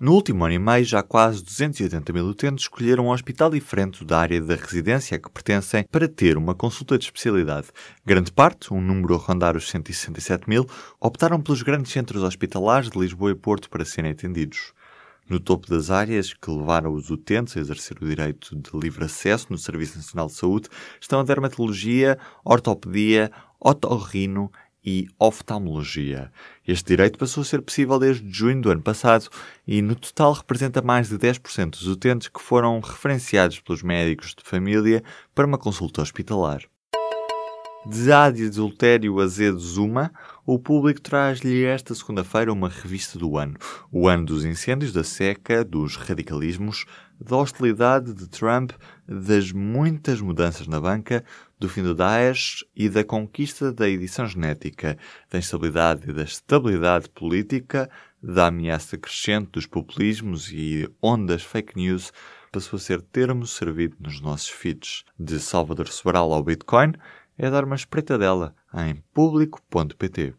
No último ano e meio, já quase 280 mil utentes escolheram um hospital diferente da área da residência a que pertencem para ter uma consulta de especialidade. Grande parte, um número a rondar os 167 mil, optaram pelos grandes centros hospitalares de Lisboa e Porto para serem atendidos. No topo das áreas que levaram os utentes a exercer o direito de livre acesso no Serviço Nacional de Saúde estão a dermatologia, ortopedia, otorrino e oftalmologia. Este direito passou a ser possível desde junho do ano passado e, no total, representa mais de 10% dos utentes que foram referenciados pelos médicos de família para uma consulta hospitalar. De Adultério Azedo Zuma, o público traz-lhe esta segunda-feira uma revista do ano. O ano dos incêndios, da seca, dos radicalismos, da hostilidade de Trump, das muitas mudanças na banca, do fim do Daesh e da conquista da edição genética, da instabilidade e da estabilidade política, da ameaça crescente dos populismos e ondas fake news, passou a ser termo servido nos nossos feeds. De Salvador Sobral ao Bitcoin, é dar uma espreitadela em público.pt.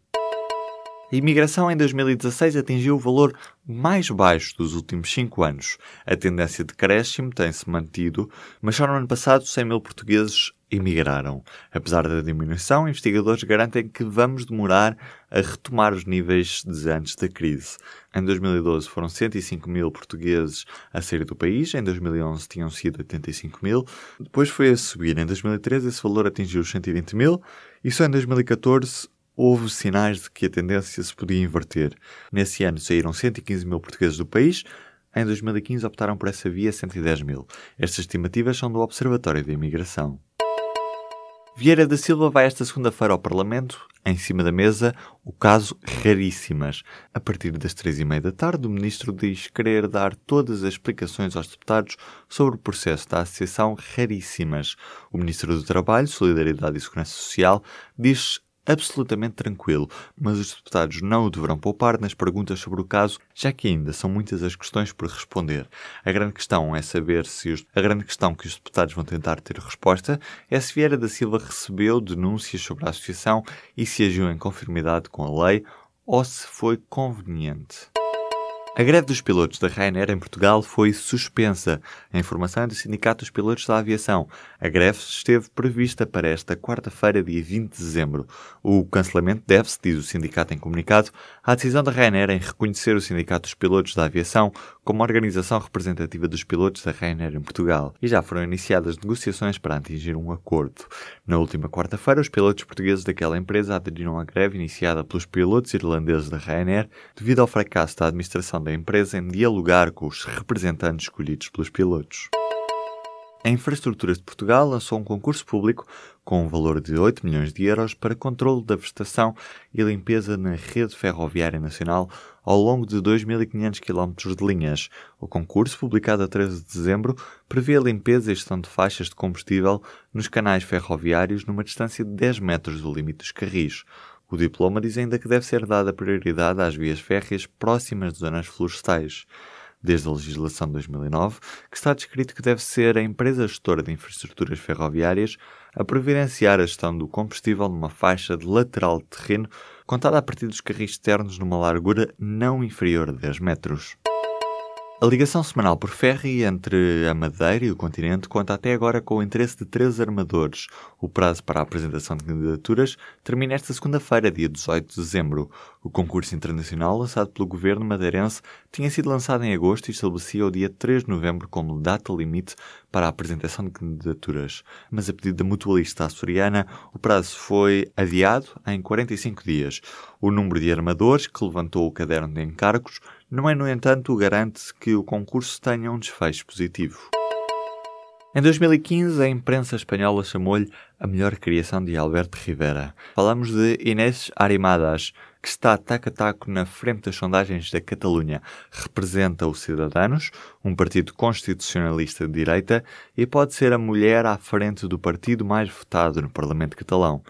A imigração em 2016 atingiu o valor mais baixo dos últimos cinco anos. A tendência de crescimento tem-se mantido, mas só no ano passado 100 mil portugueses emigraram. Apesar da diminuição, investigadores garantem que vamos demorar a retomar os níveis de antes da crise. Em 2012 foram 105 mil portugueses a sair do país, em 2011 tinham sido 85 mil, depois foi a subir. Em 2013 esse valor atingiu os 120 mil e só em 2014 houve sinais de que a tendência se podia inverter. Nesse ano saíram 115 mil portugueses do país, em 2015 optaram por essa via 110 mil. Estas estimativas são do Observatório da Imigração. Vieira da Silva vai esta segunda-feira ao Parlamento, em cima da mesa, o caso Raríssimas. A partir das três e meia da tarde, o Ministro diz querer dar todas as explicações aos deputados sobre o processo da Associação Raríssimas. O Ministro do Trabalho, Solidariedade e Segurança Social diz absolutamente tranquilo, mas os deputados não o deverão poupar nas perguntas sobre o caso, já que ainda são muitas as questões por responder. A grande questão é saber se os... a grande questão que os deputados vão tentar ter resposta é se Vieira da Silva recebeu denúncias sobre a associação e se agiu em conformidade com a lei ou se foi conveniente. A greve dos pilotos da Ryanair em Portugal foi suspensa. A informação é do Sindicato dos Pilotos da Aviação. A greve esteve prevista para esta quarta-feira, dia 20 de dezembro. O cancelamento deve-se, diz o sindicato em comunicado, à decisão da Ryanair em reconhecer o Sindicato dos Pilotos da Aviação como organização representativa dos pilotos da Ryanair em Portugal. E já foram iniciadas negociações para atingir um acordo. Na última quarta-feira, os pilotos portugueses daquela empresa aderiram à greve iniciada pelos pilotos irlandeses da Ryanair devido ao fracasso da administração da empresa em dialogar com os representantes escolhidos pelos pilotos. A Infraestruturas de Portugal lançou um concurso público com um valor de 8 milhões de euros para controle da vegetação e limpeza na rede ferroviária nacional ao longo de 2.500 km de linhas. O concurso, publicado a 13 de dezembro, prevê a limpeza e gestão de faixas de combustível nos canais ferroviários numa distância de 10 metros do limite dos carris. O diploma diz ainda que deve ser dada prioridade às vias férreas próximas de zonas florestais. Desde a legislação de 2009, que está descrito que deve ser a empresa gestora de infraestruturas ferroviárias a providenciar a gestão do combustível numa faixa de lateral de terreno contada a partir dos carris externos numa largura não inferior a 10 metros. A ligação semanal por ferro entre a Madeira e o continente conta até agora com o interesse de três armadores. O prazo para a apresentação de candidaturas termina esta segunda-feira, dia 18 de dezembro. O concurso internacional, lançado pelo governo madeirense, tinha sido lançado em agosto e estabelecia o dia 3 de novembro como data limite para a apresentação de candidaturas. Mas a pedido da mutualista açoriana, o prazo foi adiado em 45 dias. O número de armadores que levantou o caderno de encargos não é, no entanto, garante que o concurso tenha um desfecho positivo. Em 2015, a imprensa espanhola chamou-lhe a melhor criação de Alberto Rivera. Falamos de Inés Arimadas, que está taco a taco na frente das sondagens da Catalunha. Representa os Cidadanos, um partido constitucionalista de direita, e pode ser a mulher à frente do partido mais votado no Parlamento catalão.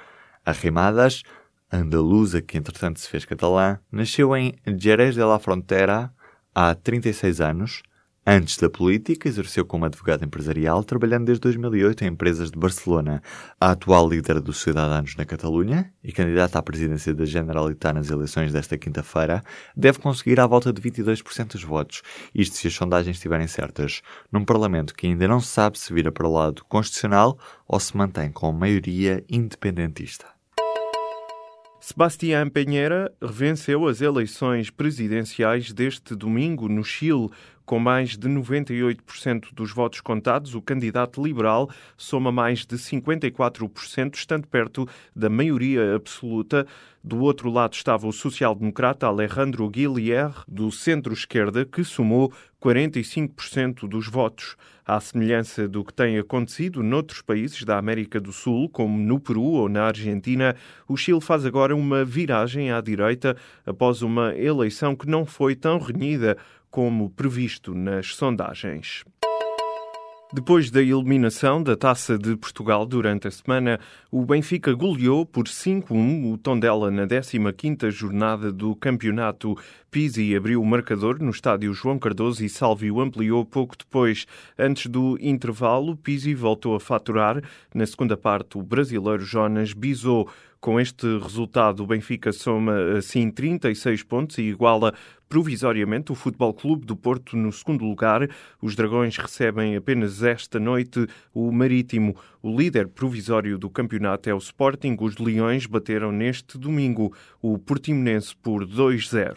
Arrimadas, andaluza que entretanto se fez catalã, nasceu em Jerez de la Frontera há 36 anos Antes da política, exerceu como advogado empresarial, trabalhando desde 2008 em empresas de Barcelona. A atual líder dos Cidadanos na Catalunha e candidata à presidência da Generalitat nas eleições desta quinta-feira, deve conseguir à volta de 22% dos votos, isto se as sondagens estiverem certas, num Parlamento que ainda não se sabe se vira para o lado constitucional ou se mantém com maioria independentista. Sebastián Peñera venceu as eleições presidenciais deste domingo no Chile com mais de 98% dos votos contados, o candidato liberal soma mais de 54%, estando perto da maioria absoluta. Do outro lado estava o social-democrata Alejandro Guillier, do centro-esquerda, que somou 45% dos votos. À semelhança do que tem acontecido noutros países da América do Sul, como no Peru ou na Argentina, o Chile faz agora uma viragem à direita após uma eleição que não foi tão renhida como previsto nas sondagens. Depois da eliminação da Taça de Portugal durante a semana, o Benfica goleou por 5-1 o Tondela na 15ª jornada do campeonato. Pizzi abriu o marcador no estádio João Cardoso e Salvio ampliou pouco depois. Antes do intervalo, Pizzi voltou a faturar. Na segunda parte, o brasileiro Jonas Bizot com este resultado, o Benfica soma assim 36 pontos e iguala provisoriamente o Futebol Clube do Porto no segundo lugar. Os Dragões recebem apenas esta noite o Marítimo. O líder provisório do campeonato é o Sporting. Os Leões bateram neste domingo o Portimonense por 2-0.